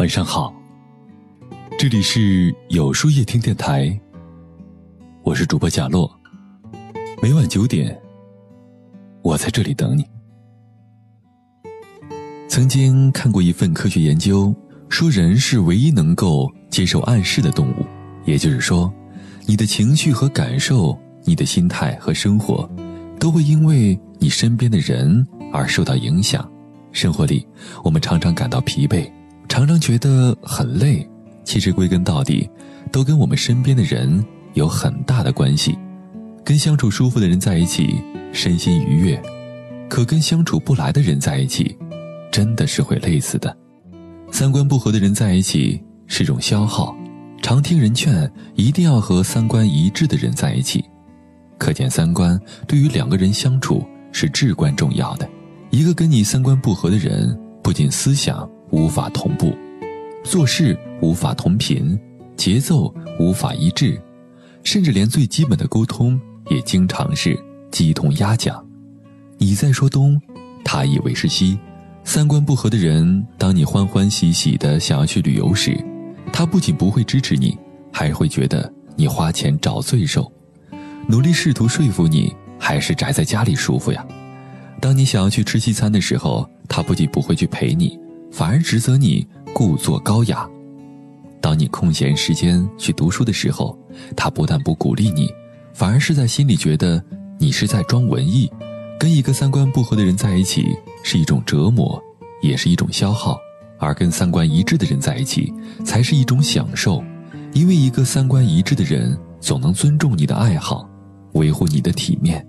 晚上好，这里是有书夜听电台，我是主播贾洛。每晚九点，我在这里等你。曾经看过一份科学研究，说人是唯一能够接受暗示的动物，也就是说，你的情绪和感受，你的心态和生活，都会因为你身边的人而受到影响。生活里，我们常常感到疲惫，常常觉得很累，其实归根到底，都跟我们身边的人有很大的关系。跟相处舒服的人在一起，身心愉悦；可跟相处不来的人在一起，真的是会累死的。三观不合的人在一起是种消耗，常听人劝，一定要和三观一致的人在一起。可见三观对于两个人相处是至关重要的。一个跟你三观不合的人，不仅思想无法同步，做事无法同频，节奏无法一致，甚至连最基本的沟通也经常是鸡同鸭讲。你在说东，他以为是西。三观不合的人，当你欢欢喜喜的想要去旅游时，他不仅不会支持你，还会觉得你花钱找罪受，努力试图说服你，还是宅在家里舒服呀。当你想要去吃西餐的时候，他不仅不会去陪你，反而指责你故作高雅；当你空闲时间去读书的时候，他不但不鼓励你，反而是在心里觉得你是在装文艺。跟一个三观不合的人在一起是一种折磨，也是一种消耗；而跟三观一致的人在一起才是一种享受，因为一个三观一致的人总能尊重你的爱好，维护你的体面。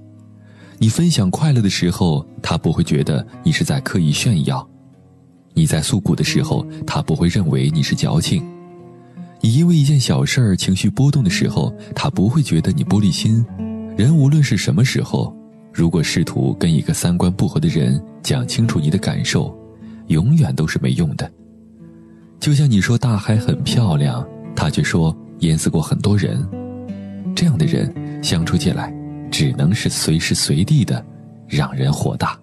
你分享快乐的时候，他不会觉得你是在刻意炫耀；你在诉苦的时候，他不会认为你是矫情；你因为一件小事儿情绪波动的时候，他不会觉得你玻璃心。人无论是什么时候，如果试图跟一个三观不合的人讲清楚你的感受，永远都是没用的。就像你说大海很漂亮，他却说淹死过很多人，这样的人相处起来。只能是随时随地的，让人火大。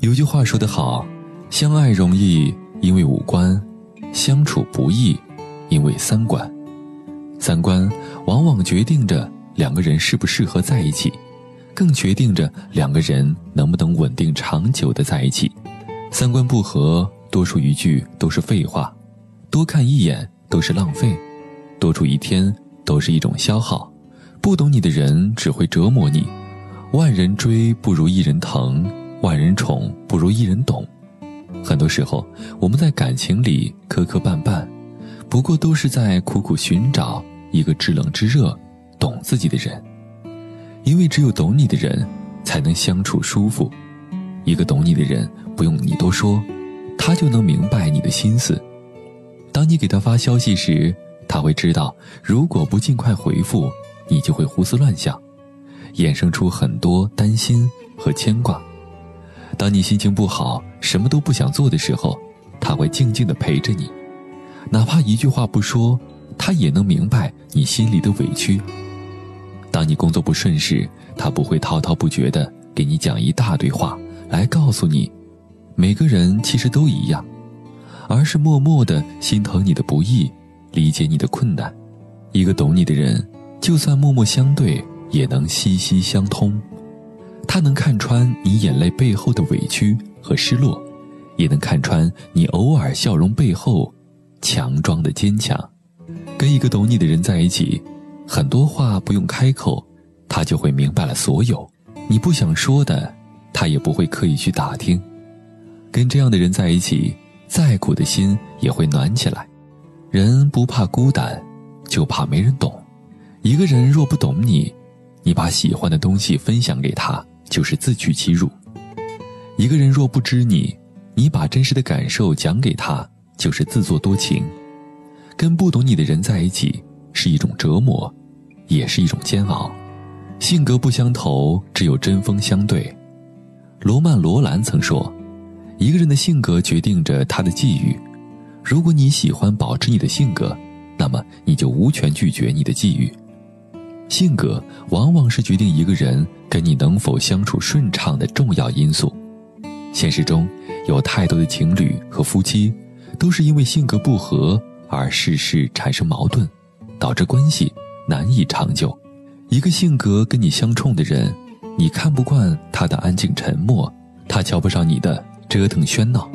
有句话说得好，相爱容易因为五官，相处不易因为三观。三观往往决定着两个人适不适合在一起，更决定着两个人能不能稳定长久的在一起。三观不合，多说一句都是废话，多看一眼都是浪费，多住一天都是一种消耗。不懂你的人只会折磨你，万人追不如一人疼，万人宠不如一人懂。很多时候，我们在感情里磕磕绊绊，不过都是在苦苦寻找一个知冷知热、懂自己的人。因为只有懂你的人，才能相处舒服。一个懂你的人，不用你多说，他就能明白你的心思。当你给他发消息时，他会知道，如果不尽快回复。你就会胡思乱想，衍生出很多担心和牵挂。当你心情不好、什么都不想做的时候，他会静静的陪着你，哪怕一句话不说，他也能明白你心里的委屈。当你工作不顺时，他不会滔滔不绝的给你讲一大堆话来告诉你，每个人其实都一样，而是默默的心疼你的不易，理解你的困难。一个懂你的人。就算默默相对，也能息息相通。他能看穿你眼泪背后的委屈和失落，也能看穿你偶尔笑容背后强装的坚强。跟一个懂你的人在一起，很多话不用开口，他就会明白了所有。你不想说的，他也不会刻意去打听。跟这样的人在一起，再苦的心也会暖起来。人不怕孤单，就怕没人懂。一个人若不懂你，你把喜欢的东西分享给他，就是自取其辱；一个人若不知你，你把真实的感受讲给他，就是自作多情。跟不懂你的人在一起，是一种折磨，也是一种煎熬。性格不相投，只有针锋相对。罗曼·罗兰曾说：“一个人的性格决定着他的际遇。如果你喜欢保持你的性格，那么你就无权拒绝你的际遇。”性格往往是决定一个人跟你能否相处顺畅的重要因素。现实中，有太多的情侣和夫妻，都是因为性格不合而事事产生矛盾，导致关系难以长久。一个性格跟你相冲的人，你看不惯他的安静沉默，他瞧不上你的折腾喧闹。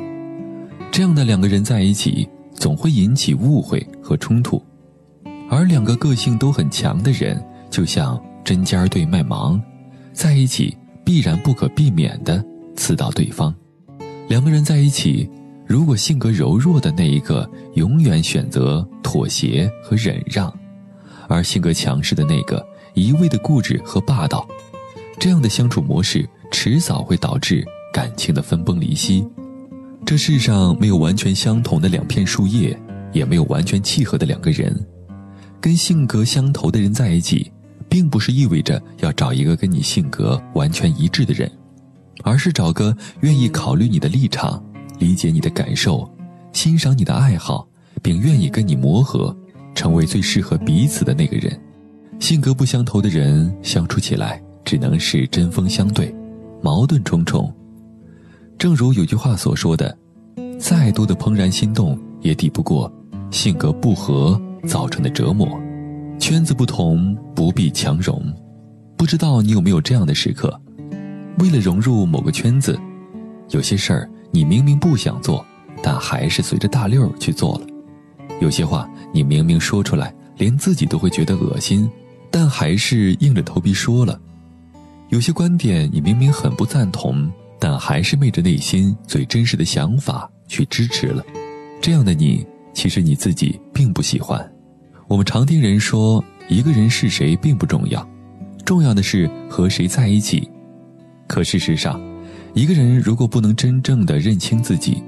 这样的两个人在一起，总会引起误会和冲突。而两个个性都很强的人，就像针尖对麦芒，在一起必然不可避免地刺到对方。两个人在一起，如果性格柔弱的那一个永远选择妥协和忍让，而性格强势的那个一味的固执和霸道，这样的相处模式迟早会导致感情的分崩离析。这世上没有完全相同的两片树叶，也没有完全契合的两个人。跟性格相投的人在一起，并不是意味着要找一个跟你性格完全一致的人，而是找个愿意考虑你的立场、理解你的感受、欣赏你的爱好，并愿意跟你磨合，成为最适合彼此的那个人。性格不相投的人相处起来只能是针锋相对，矛盾重重。正如有句话所说的：“再多的怦然心动，也抵不过性格不合。”造成的折磨，圈子不同不必强融。不知道你有没有这样的时刻？为了融入某个圈子，有些事儿你明明不想做，但还是随着大溜儿去做了；有些话你明明说出来，连自己都会觉得恶心，但还是硬着头皮说了；有些观点你明明很不赞同，但还是昧着内心最真实的想法去支持了。这样的你。其实你自己并不喜欢。我们常听人说，一个人是谁并不重要，重要的是和谁在一起。可事实上，一个人如果不能真正的认清自己，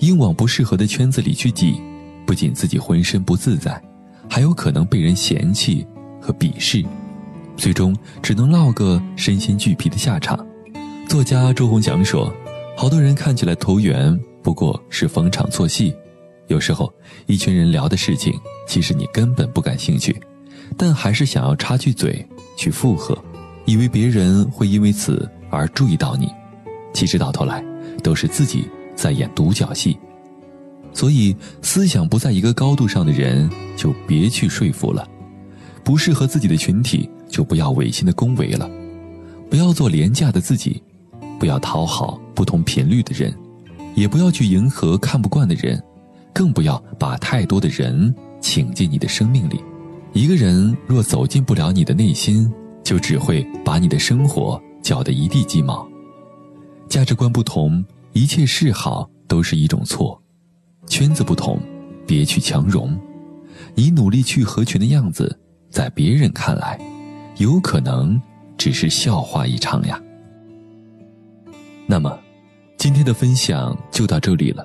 硬往不适合的圈子里去挤，不仅自己浑身不自在，还有可能被人嫌弃和鄙视，最终只能落个身心俱疲的下场。作家周鸿讲说，好多人看起来投缘，不过是逢场作戏。有时候，一群人聊的事情，其实你根本不感兴趣，但还是想要插句嘴去附和，以为别人会因为此而注意到你，其实到头来都是自己在演独角戏。所以，思想不在一个高度上的人，就别去说服了；不适合自己的群体，就不要违心的恭维了；不要做廉价的自己，不要讨好不同频率的人，也不要去迎合看不惯的人。更不要把太多的人请进你的生命里。一个人若走进不了你的内心，就只会把你的生活搅得一地鸡毛。价值观不同，一切示好都是一种错；圈子不同，别去强融。你努力去合群的样子，在别人看来，有可能只是笑话一场呀。那么，今天的分享就到这里了。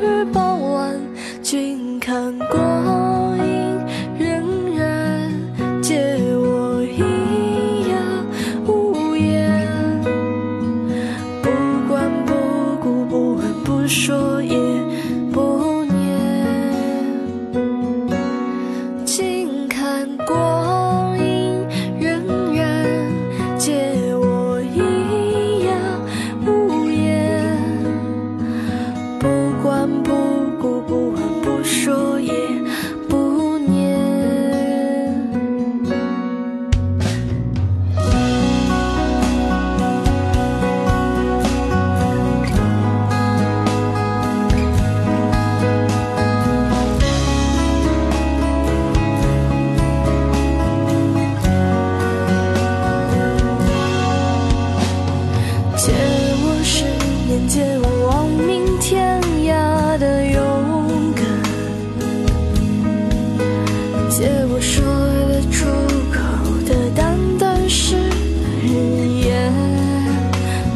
雨傍晚，君看过。